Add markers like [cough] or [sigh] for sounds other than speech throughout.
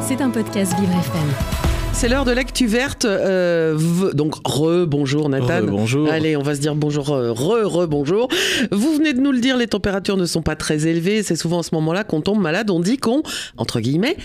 C'est un podcast Vivre FM. C'est l'heure de l'actu verte. euh, donc, re, bonjour Nathan. bonjour. Allez, on va se dire bonjour, euh, re, re, bonjour. Vous venez de nous le dire, les températures ne sont pas très élevées. C'est souvent à ce moment-là qu'on tombe malade. On dit qu'on, entre guillemets,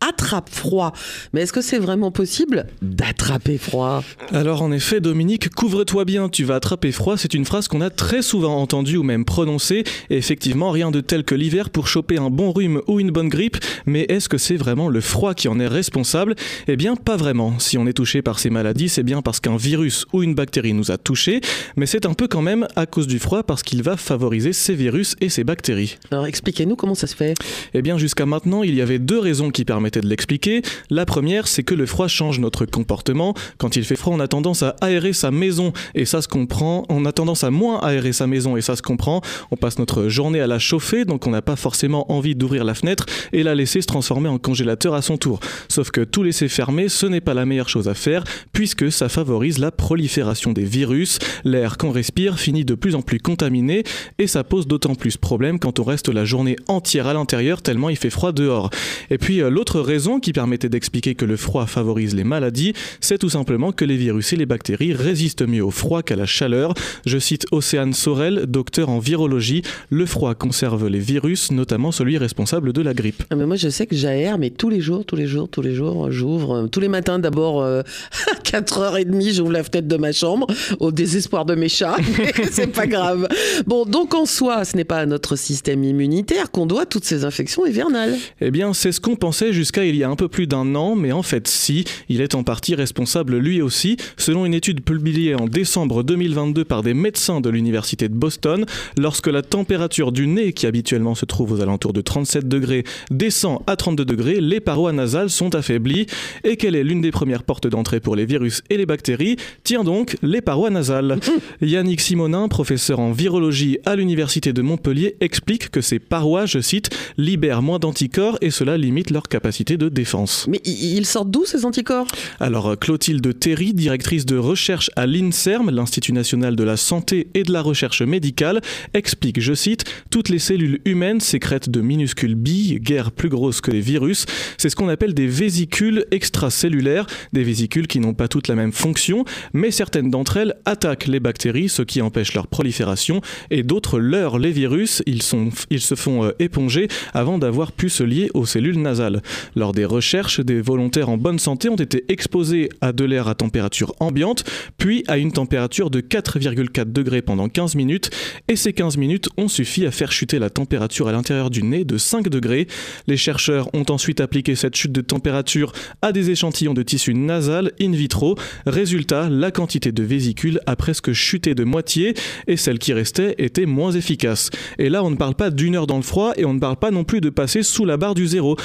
attrape froid. Mais est-ce que c'est vraiment possible d'attraper froid? Alors en effet, Dominique, couvre-toi bien, tu vas attraper froid, c'est une phrase qu'on a très souvent entendue ou même prononcée. Et effectivement, rien de tel que l'hiver pour choper un bon rhume ou une bonne grippe. Mais est-ce que c'est vraiment le froid qui en est responsable? Eh bien, pas vraiment. Si on est touché par ces maladies, c'est bien parce qu'un virus ou une bactérie nous a touchés. Mais c'est un peu quand même à cause du froid parce qu'il va favoriser ces virus et ces bactéries. Alors, expliquez-nous comment ça se fait. Eh bien, jusqu'à maintenant, il y avait deux raisons qui permettaient de l'expliquer. La première, c'est que le froid change notre comportement. Quand il fait froid, on a tendance à aérer sa maison et ça se comprend. On a tendance à moins aérer sa maison et ça se comprend. On passe notre journée à la chauffer, donc on n'a pas forcément envie d'ouvrir la fenêtre et la laisser se transformer en congélateur à son tour. Sauf que tout laisser fermer, ce n'est pas la meilleure chose à faire puisque ça favorise la prolifération des virus. L'air qu'on respire finit de plus en plus contaminé et ça pose d'autant plus problème quand on reste la journée entière à l'intérieur tellement il fait froid dehors. Et puis euh, l'autre raison qui permettait d'expliquer que le froid favorise les maladies, c'est tout simplement que les virus et les bactéries résistent mieux au froid qu'à la chaleur. Je cite Océane Sorel, docteur en virologie, le froid conserve les virus, notamment celui responsable de la grippe. Ah, mais moi, je sais que j'aère, mais tous les jours, tous les jours, tous les jours, j'ouvre. euh, tous les matins, d'abord, euh, [laughs] à 4h30, j'ouvre la fenêtre de ma chambre, au désespoir de mes chats. [laughs] mais c'est pas grave. Bon, donc en soi, ce n'est pas à notre système immunitaire qu'on doit toutes ces infections hivernales. Eh bien, c'est ce qu'on pensait jusqu'à il y a un peu plus d'un an, mais en fait, si, il est en partie responsable lui aussi, selon une étude publiée en décembre 2022 par des médecins de l'université de Boston, lorsque la température du nez, qui habituellement se trouve aux alentours de 37 degrés, descend à 32 degrés, les parois nasales sont affaiblies. Et quelle est l'une des premières portes d'entrée pour les virus et les bactéries? Tiens donc, les parois nasales. [laughs] Yannick Simonin, professeur en virologie à l'université de Montpellier, explique que ces parois, je cite, libèrent moins d'anticorps et cela limite leur capacité de défense. Mais ils sortent d'où ces anticorps? Alors euh, Clotilde Théry, directrice de recherche à l'INSERM, l'Institut national de la santé et de la recherche médicale, explique, je cite, toutes les cellules humaines sécrètent de minuscules billes, guère plus grosses que les virus. C'est ce qu'on appelle des vésicules extracellulaires, des vésicules qui n'ont pas toutes la même fonction, mais certaines d'entre elles attaquent les bactéries, ce qui empêche leur prolifération, et d'autres leurrent les virus, ils, sont, ils se font euh, éponger avant d'avoir pu se lier aux cellules nasales. Lors des recherches, des volontaires en bonne santé ont été exposés à de l'air à température ambiante, puis à une température de 4,4 degrés pendant 15 minutes, et ces 15 minutes ont suffi à faire chuter la température à l'intérieur du nez de 5 degrés. Les chercheurs ont ensuite appliqué cette chute de température à des échantillons de tissu nasal in vitro. Résultat, la quantité de vésicules a presque chuté de moitié, et celle qui restait était moins efficace. Et là, on ne parle pas d'une heure dans le froid, et on ne parle pas non plus de passer sous la barre du zéro.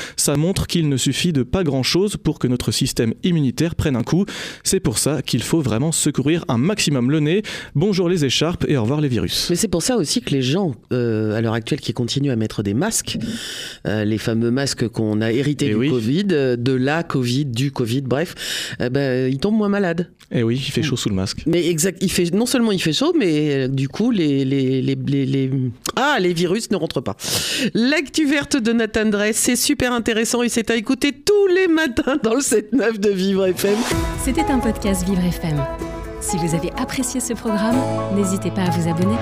Qu'il ne suffit de pas grand-chose pour que notre système immunitaire prenne un coup. C'est pour ça qu'il faut vraiment secourir un maximum le nez. Bonjour les écharpes et au revoir les virus. Mais c'est pour ça aussi que les gens, euh, à l'heure actuelle, qui continuent à mettre des masques, euh, les fameux masques qu'on a hérités Eh du oui. Covid, euh, de la Covid, du Covid, bref, euh, ben, ils tombent moins malades. Eh oui, il fait chaud sous le masque. Mais exact, il fait non seulement il fait chaud, mais du coup les les, les, les, les- ah les virus ne rentrent pas. L'actu verte de Nathan Dress, c'est super intéressant et c'est à écouter tous les matins dans le 7-9 de Vivre FM. C'était un podcast Vivre FM. Si vous avez apprécié ce programme, n'hésitez pas à vous abonner.